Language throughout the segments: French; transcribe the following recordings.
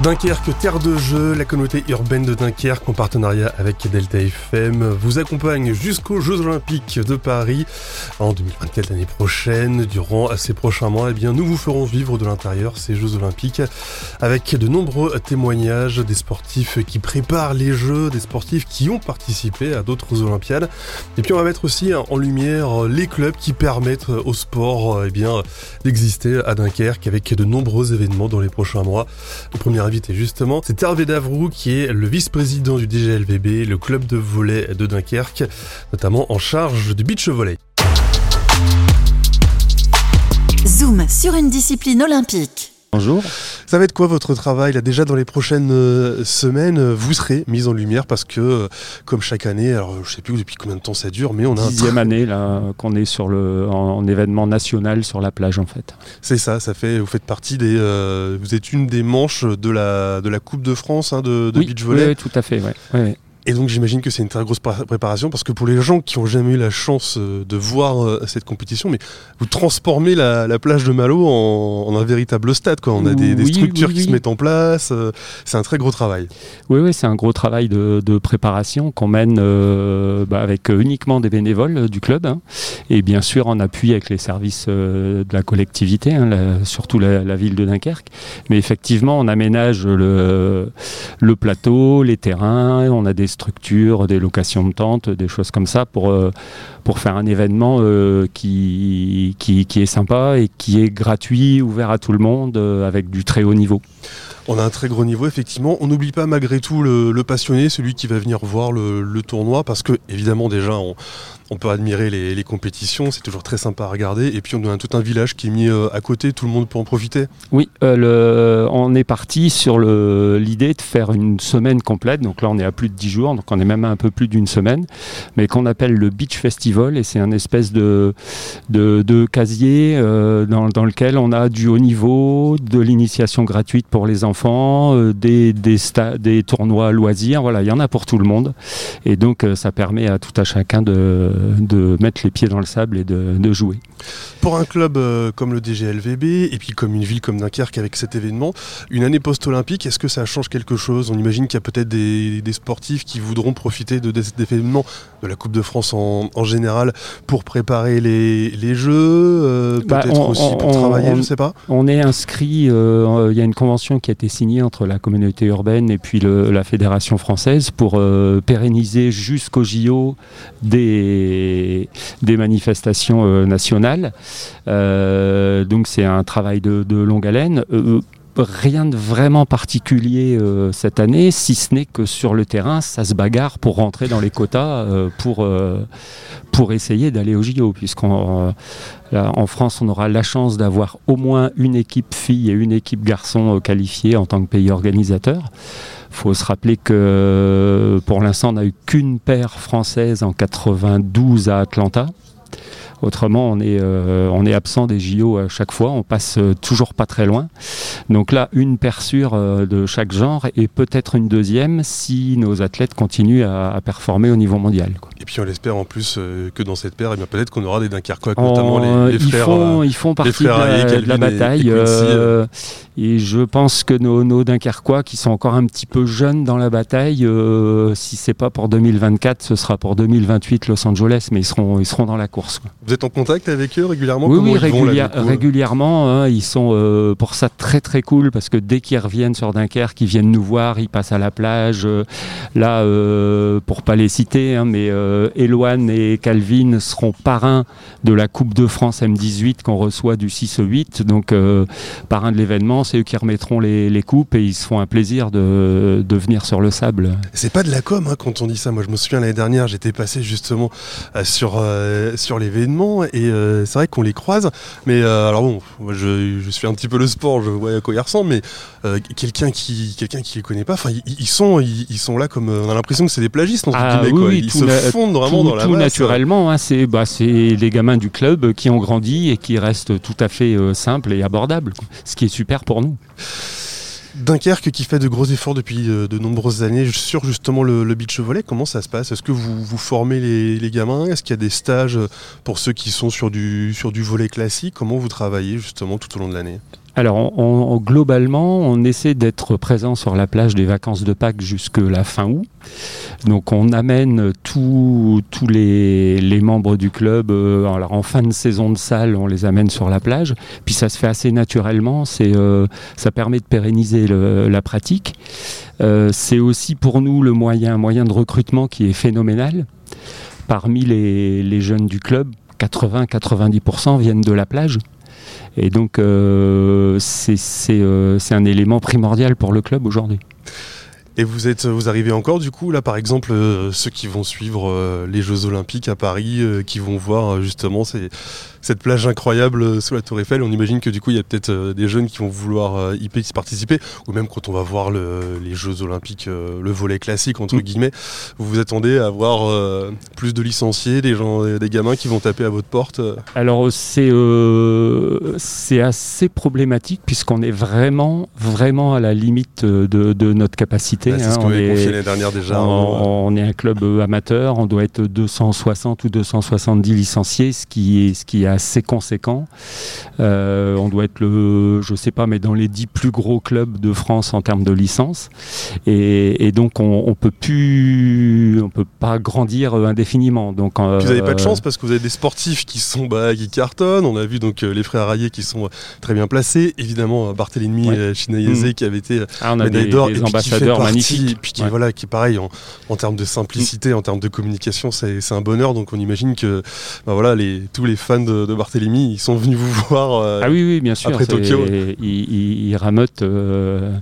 Dunkerque, terre de jeu, la communauté urbaine de Dunkerque en partenariat avec Delta FM vous accompagne jusqu'aux Jeux Olympiques de Paris en 2024 l'année prochaine. Durant ces prochains mois, eh bien, nous vous ferons vivre de l'intérieur ces Jeux Olympiques avec de nombreux témoignages des sportifs qui préparent les Jeux, des sportifs qui ont participé à d'autres Olympiades. Et puis on va mettre aussi en lumière les clubs qui permettent au sport eh d'exister à Dunkerque avec de nombreux événements dans les prochains mois. Invité justement, c'est Hervé Davrou qui est le vice-président du DGLVB, le club de volley de Dunkerque, notamment en charge du beach volley. Zoom sur une discipline olympique. Bonjour. Ça va être quoi votre travail là Déjà dans les prochaines euh, semaines, euh, vous serez mis en lumière parce que, euh, comme chaque année, alors je sais plus depuis combien de temps ça dure, mais on a dixième année là qu'on est sur le en, événement national sur la plage en fait. C'est ça, ça fait. Vous faites partie des, vous êtes une des manches de la de la Coupe de France hein, de, beach volley. Oui, tout à fait. Ouais. Et donc j'imagine que c'est une très grosse préparation parce que pour les gens qui ont jamais eu la chance euh, de voir euh, cette compétition, mais vous transformez la, plage de Malo en, un véritable stade. Quoi. On a des, structures qui se mettent en place. Euh, c'est un très gros travail. Oui, oui, c'est un gros travail de, préparation qu'on mène bah, avec uniquement des bénévoles du club hein. et bien sûr en appui avec les services de la collectivité, hein, surtout la, ville de Dunkerque. Mais effectivement, on aménage le, le plateau, les terrains, on a des structures, des locations de tentes, des choses comme ça pour, euh, faire un événement euh, qui, est sympa et qui est gratuit, ouvert à tout le monde, euh, avec du très haut niveau. On a un très gros niveau, effectivement. On n'oublie pas malgré tout le, passionné, celui qui va venir voir le, tournoi, parce que évidemment déjà on, peut admirer les, compétitions, c'est toujours très sympa à regarder. Et puis on a tout un village qui est mis euh, à côté, tout le monde peut en profiter. Oui, euh, on est parti sur l'idée de faire une semaine complète. Donc là on est à plus de 10 jours, donc on est même à un peu plus d'une semaine, mais qu'on appelle le Beach Festival. Et c'est un espèce de, casier euh, dans, lequel on a du haut niveau, de l'initiation gratuite pour les enfants des, des, tournois loisirs, voilà, il y en a pour tout le monde. Et donc ça permet à tout à chacun de, de mettre les pieds dans le sable et de, de jouer. Pour un club euh, comme le DGLVB, et puis comme une ville comme Dunkerque avec cet événement, une année post-olympique, est-ce que ça change quelque chose? On imagine qu'il y a peut-être des, des, sportifs qui voudront profiter de, cet événement, de la Coupe de France en, en général, pour préparer les, les jeux, bah, peut-être aussi pour travailler, je ne sais pas? On est inscrit, il y a une convention qui a été signé entre la communauté urbaine et puis la fédération française pour euh, pérenniser jusqu'au JO des, des manifestations euh, nationales. Euh, donc c'est un travail de, longue haleine rien de vraiment particulier cette année, si ce n'est que sur le terrain, ça se bagarre pour rentrer dans les quotas pour, pour essayer d'aller au JO, puisqu'en en France, on aura la chance d'avoir au moins une équipe fille et une équipe garçon euh, qualifiée en tant que pays organisateur. Faut se rappeler que pour l'instant, on n'a eu qu'une paire française en 92 à Atlanta. Autrement, on est, euh, on est absent des JO à chaque fois, on passe euh, toujours pas très loin. Donc là, une persure euh, de chaque genre et peut-être une deuxième si nos athlètes continuent à, performer au niveau mondial. Et puis on l'espère en plus que dans cette paire, eh peut-être qu'on aura des Dunkerquois, notamment les, ils frères. Font, ils font partie de la, bataille. Et, je pense que nos, nos, Dunkerquois, qui sont encore un petit peu jeunes dans la bataille, si c'est pas pour 2024, ce sera pour 2028 Los Angeles, mais ils seront, ils seront dans la course. Vous êtes en contact avec eux régulièrement Oui, oui régulièrement. Hein, ils sont euh, pour ça très très cool parce que dès qu'ils reviennent sur Dunkerque, ils viennent nous voir, ils passent à la plage. Euh, là, euh, pour pas les citer, hein, mais Eloane et Calvin seront parrains de la Coupe de France M18 qu'on reçoit du 6 au 8. Donc, parrains de l'événement, c'est eux qui remettront les, coupes et ils se font un plaisir de, de venir sur le sable. C'est pas de la com hein, quand on dit ça. Moi, je me souviens l'année dernière, j'étais passé justement sur, sur l'événement et euh, c'est vrai qu'on les croise. Mais euh, alors bon, moi je, suis un petit peu le sport, je vois à quoi ils ressemblent, mais euh, quelqu'un qui quelqu'un qui les connaît pas, enfin ils, sont ils, sont là comme on a l'impression que c'est des plagistes ah, oui, Ils se fondent vraiment dans la tout naturellement, hein, c'est bah, c'est les gamins du club qui ont grandi et qui restent tout à fait simples et abordables, ce qui est super pour nous. Dunkerque qui fait de gros efforts depuis euh, de, nombreuses années sur justement le, beach volley, comment ça se passe? Est-ce que vous, vous formez les, gamins? Est-ce qu'il y a des stages pour ceux qui sont sur du, sur du volet classique? Comment vous travaillez justement tout au long de l'année? Alors, globalement, on essaie d'être présent sur la plage des vacances de Pâques jusque la fin août. Donc, on amène tous les, membres du club. Euh, alors, en fin de saison de salle, on les amène sur la plage. Puis, ça se fait assez naturellement. Euh, ça permet de pérenniser la pratique. Euh, c'est aussi pour nous le moyen, moyen de recrutement qui est phénoménal. Parmi les jeunes du club, 80-90% viennent de la plage. Et donc, euh, euh, c'est un élément primordial pour le club aujourd'hui. Et vous êtes, vous arrivez encore du coup là, par exemple, euh, ceux qui vont suivre les Jeux Olympiques à Paris, qui vont voir justement ces, cette plage incroyable euh, sous la Tour Eiffel. On imagine que du coup, il y a peut-être euh, des jeunes qui vont vouloir euh, y participer, ou même quand on va voir les Jeux Olympiques, le volet classique entre mm. guillemets, vous vous attendez à avoir plus de licenciés, des gens, des gamins qui vont taper à votre porte. Alors c'est c'est assez problématique puisqu'on est vraiment vraiment à la limite de, notre capacité. Bah, c'est ce hein. qu'on avait confié l'année dernière déjà. On, on, est un club amateur, on doit être 260 ou 270 licenciés, ce qui est ce qui a assez conséquent. Euh, on doit être le, je sais pas, mais dans les dix plus gros clubs de France en termes de licence. Et, donc on, on, peut plus, on peut pas grandir indéfiniment. Donc vous n'avez pas de chance parce que vous avez des sportifs qui sont bah, qui cartonnent. On a vu donc euh, les frères Rayet qui sont très bien placés. Évidemment Barthélemy ouais. Mmh. qui avait été ah, on a d'or, Puis qui, voilà, qui pareil en, termes de simplicité, en termes de communication, c'est, un bonheur. Donc on imagine que bah, voilà, les, tous les fans de de, Barthélemy, ils sont venus vous voir euh, ah oui, oui, bien sûr, après Tokyo. Ils, ils, ramotent. Euh,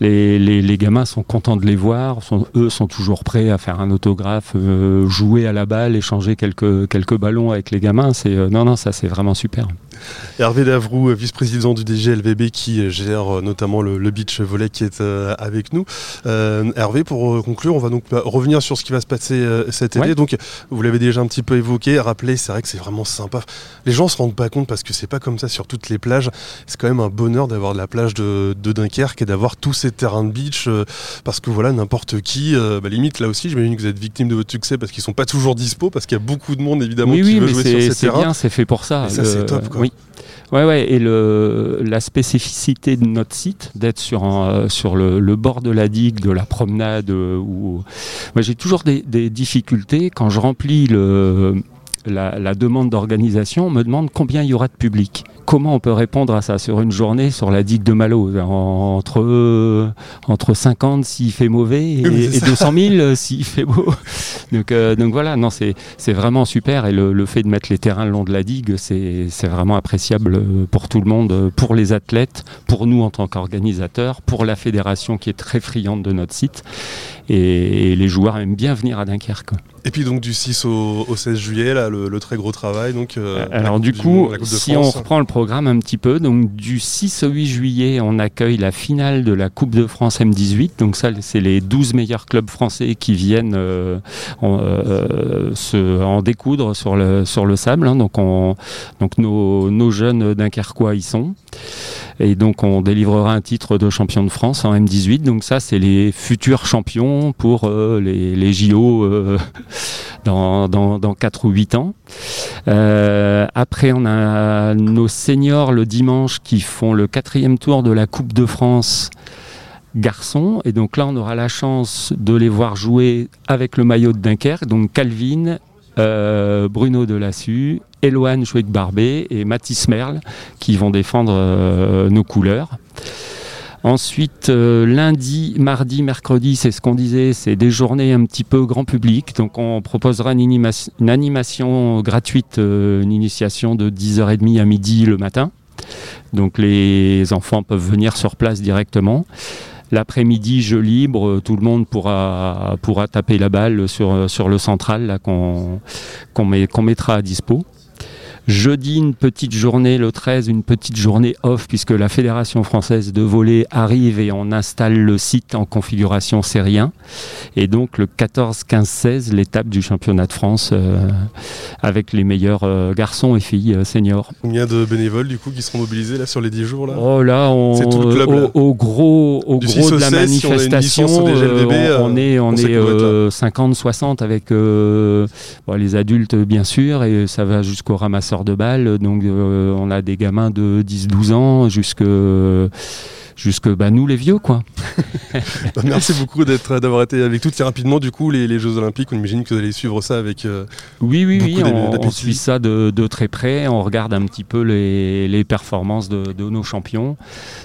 les, les, gamins sont contents de les voir. Sont, eux sont toujours prêts à faire un autographe, euh, jouer à la balle, échanger quelques, quelques ballons avec les gamins. C'est non, non, ça c'est vraiment super. Hervé Davroux, vice-président du DGLVB qui gère notamment le, beach volley qui est avec nous. Hervé, pour conclure, on va donc revenir sur ce qui va se passer cette année. Donc, vous l'avez déjà un petit peu évoqué, rappelez, c'est vrai que c'est vraiment sympa les gens se rendent pas compte parce que c'est pas comme ça sur toutes les plages. C'est quand même un bonheur d'avoir de la plage de, Dunkerque et d'avoir tous ces terrains de beach euh, parce que voilà, n'importe qui, euh, bah, limite là aussi, j'imagine que vous êtes victime de votre succès parce qu'ils sont pas toujours dispo, parce qu'il y a beaucoup de monde évidemment qui veut jouer sur ces terrains. C'est bien, c'est fait pour ça. Et ça, c'est top. Quoi. Oui. Ouais, ouais, et le, la spécificité de notre site, d'être sur, euh, sur le, bord de la digue, de la promenade, où... Moi, j'ai toujours des, difficultés quand je remplis le, la, demande d'organisation, me demande combien il y aura de public. Comment on peut répondre à ça sur une journée sur la digue de Malo entre, entre 50 s'il fait mauvais et, 200 000 s'il fait beau. Donc, euh, donc voilà, non, c'est vraiment super et le, fait de mettre les terrains le long de la digue, c'est vraiment appréciable pour tout le monde, pour les athlètes, pour nous en tant qu'organisateurs, pour la fédération qui est très friande de notre site et, les joueurs aiment bien venir à Dunkerque. Et puis donc du 6 au, 16 juillet, là, le, très gros travail. Donc, euh, Alors du coup, si on reprend le programme un petit peu, donc du 6 au 8 juillet, on accueille la finale de la Coupe de France M18. Donc ça, c'est les 12 meilleurs clubs français qui viennent euh, euh, se, en découdre sur le, sur le sable. Hein. donc on, donc nos, nos jeunes dunkerquois y sont. Et donc on délivrera un titre de champion de France en M18. Donc ça, c'est les futurs champions pour euh, les, les, JO dans, dans, dans, 4 ou 8 ans. Après, on a nos seniors le dimanche qui font le quatrième tour de la Coupe de France garçons. Et donc là, on aura la chance de les voir jouer avec le maillot de Dunkerque. Donc Calvin, euh, Bruno Delassu, Eloane Chouek-Barbé et Mathis Merle qui vont défendre euh, nos couleurs. Ensuite, euh, lundi, mardi, mercredi, c'est ce qu'on disait, c'est des journées un petit peu grand public. Donc on proposera une, animation gratuite, une initiation de 10h30 à midi le matin. Donc les enfants peuvent venir sur place directement. L'après-midi, jeu libre, tout le monde pourra, pourra taper la balle sur, sur le central qu'on mettra à dispo. Jeudi, une petite journée, le 13, une petite journée off, puisque la Fédération française de volley arrive et on installe le site en configuration série 1. Et donc le 14, 15, 16, l'étape du championnat de France euh, avec les meilleurs euh, garçons et filles euh, seniors. Combien de bénévoles du coup qui seront mobilisés là sur les 10 jours là? Oh là, on, C'est tout le club, au, là. au gros, au Du gros 6 au de la 16, si on a une manifestation, on, on est, on on sait est qu'on va être là. euh, 50, 60 avec bon, les adultes bien sûr, et ça va jusqu'aux de balles. Donc euh, on a des gamins de 10-12 ans jusque jusque bah, nous les vieux quoi. Bah, Merci beaucoup d'être d'avoir été avec tout. Tiens, rapidement du coup les, les Jeux Olympiques, on imagine que vous allez suivre ça avec. euh, Oui, oui, oui, on, suit ça de, de très près, on regarde un petit peu les, les performances de, de nos champions.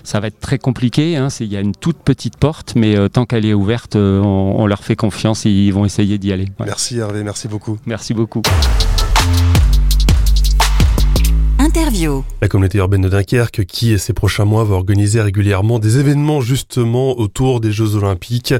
Ça va être très compliqué, hein, c'est- il y a une toute petite porte, mais euh, tant qu'elle est ouverte, euh, on, on leur fait confiance et ils vont essayer d'y aller. Ouais. Merci Hervé, merci beaucoup. Merci beaucoup. Interview. La communauté urbaine de Dunkerque qui, ces prochains mois, va organiser régulièrement des événements justement autour des Jeux Olympiques,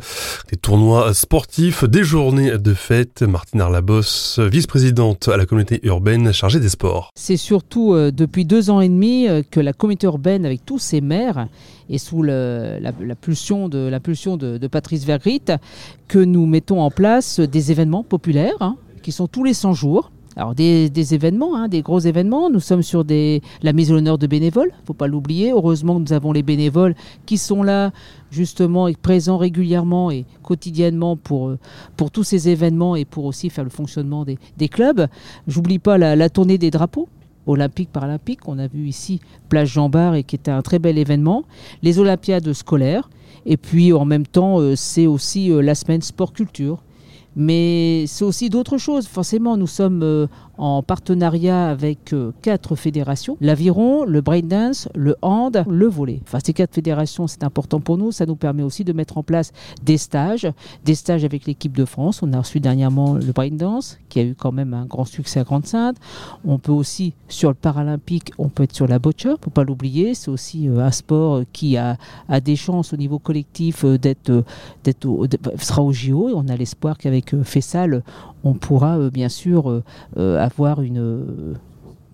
des tournois sportifs, des journées de fête. Martine Arlabos, vice-présidente à la communauté urbaine chargée des sports. C'est surtout euh, depuis deux ans et demi euh, que la communauté urbaine, avec tous ses maires, et sous le- la, la pulsion de, la pulsion de, de Patrice Vergrit, que nous mettons en place des événements populaires hein, qui sont tous les 100 jours. Alors des, événements, hein, des gros événements. Nous sommes sur la mise à l'honneur de bénévoles, faut pas l'oublier. Heureusement que nous avons les bénévoles qui sont là justement et présents régulièrement et quotidiennement pour, euh, tous ces événements et pour aussi faire le fonctionnement des, clubs. J'oublie pas la, tournée des drapeaux olympiques paralympiques qu'on a vu ici plage Jean Bar et qui était un très bel événement les olympiades scolaires et puis en même temps euh, c'est aussi euh, la semaine sport culture mais c'est aussi d'autres choses. Forcément, nous sommes euh, en partenariat avec euh, quatre fédérations l'aviron, le breakdance, le hand, le volley. Enfin, ces quatre fédérations, c'est important pour nous. Ça nous permet aussi de mettre en place des stages, des stages avec l'équipe de France. On a reçu dernièrement le breakdance, qui a eu quand même un grand succès à Grande-Sainte. On peut aussi, sur le paralympique, on peut être sur la boccia, faut pas l'oublier. C'est aussi euh, un sport qui a, des chances au niveau collectif euh, d'être, d'être au- de- sera au JO. Et on a l'espoir qu'avec Fessal, on pourra euh, bien sûr euh, euh, avoir une,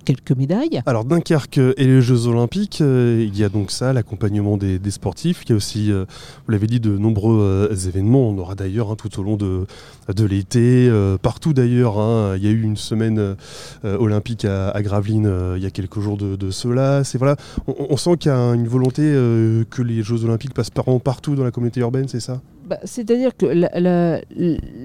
quelques médailles. Alors Dunkerque et les Jeux Olympiques, il y a donc ça, l'accompagnement des, sportifs. Il y a aussi, vous l'avez dit, de nombreux événements. On aura d'ailleurs hein, tout au long de, l'été, partout d'ailleurs. hein. il y a eu une semaine olympique à, à Gravelines il y a quelques jours de, cela. C'est voilà, on, on sent qu'il y a une volonté que les Jeux Olympiques passent par- partout dans la communauté urbaine, c'est ça? Bah, C'est-à-dire que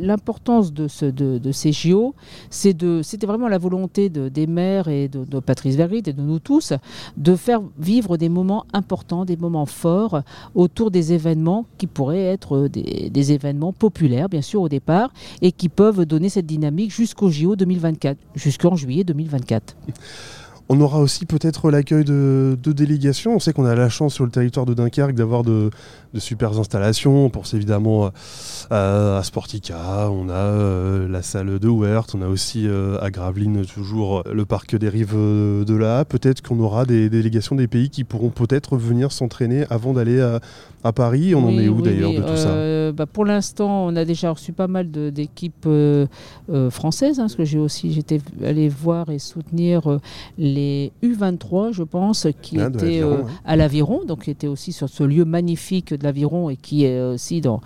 l'importance de, ce, de, de ces JO, c'était vraiment la volonté de- des maires et de, de Patrice Vergrit et de nous tous de faire vivre des moments importants, des moments forts autour des événements qui pourraient être des, des événements populaires, bien sûr, au départ, et qui peuvent donner cette dynamique jusqu'au JO 2024, jusqu'en juillet 2024. On aura aussi peut-être l'accueil de, de délégations. On sait qu'on a la chance sur le territoire de Dunkerque d'avoir de, de super installations. On pense évidemment à, à Sportica, on a euh, la salle de Wert, on a aussi euh, à Gravelines toujours euh, le parc des rives de là. Peut-être qu'on aura des délégations des pays qui pourront peut-être venir s'entraîner avant d'aller à, à Paris. On en est où oui, d'ailleurs de tout ça bah, Pour l'instant, on a déjà reçu pas mal d'équipes françaises, hein, parce que j'ai aussi j'étais allé voir et soutenir euh, les U23, je pense, qui Ah, étaient euh, à l'Aviron, donc qui étaient aussi sur ce lieu magnifique de l'Aviron et qui est aussi dans,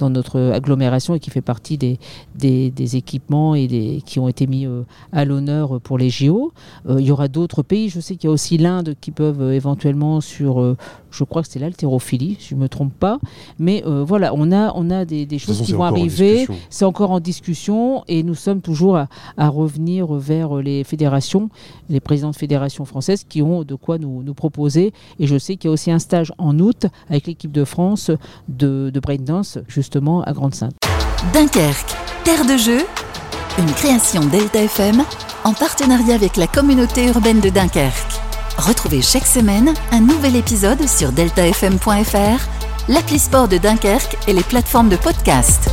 dans notre agglomération et qui fait partie des, des, des équipements et des, qui ont été mis euh, à l'honneur pour les JO. Euh, il y aura d'autres pays, je sais qu'il y a aussi l'Inde qui peuvent euh, éventuellement sur, je crois que c'est l'haltérophilie, si je ne me trompe pas. Mais voilà, on a, on a des, choses façon, qui vont arriver. C'est encore en discussion et nous sommes toujours à, à revenir vers les fédérations, les présidents de fédérations françaises qui ont de quoi nous, proposer. Et je sais qu'il y a aussi un stage en août avec l'équipe de France de, de breakdance justement à Grande-Sainte. Dunkerque, terre de jeu, une création Delta FM en partenariat avec la communauté urbaine de Dunkerque. Retrouvez chaque semaine un nouvel épisode sur deltafm.fr, l'appli sport de Dunkerque et les plateformes de podcast.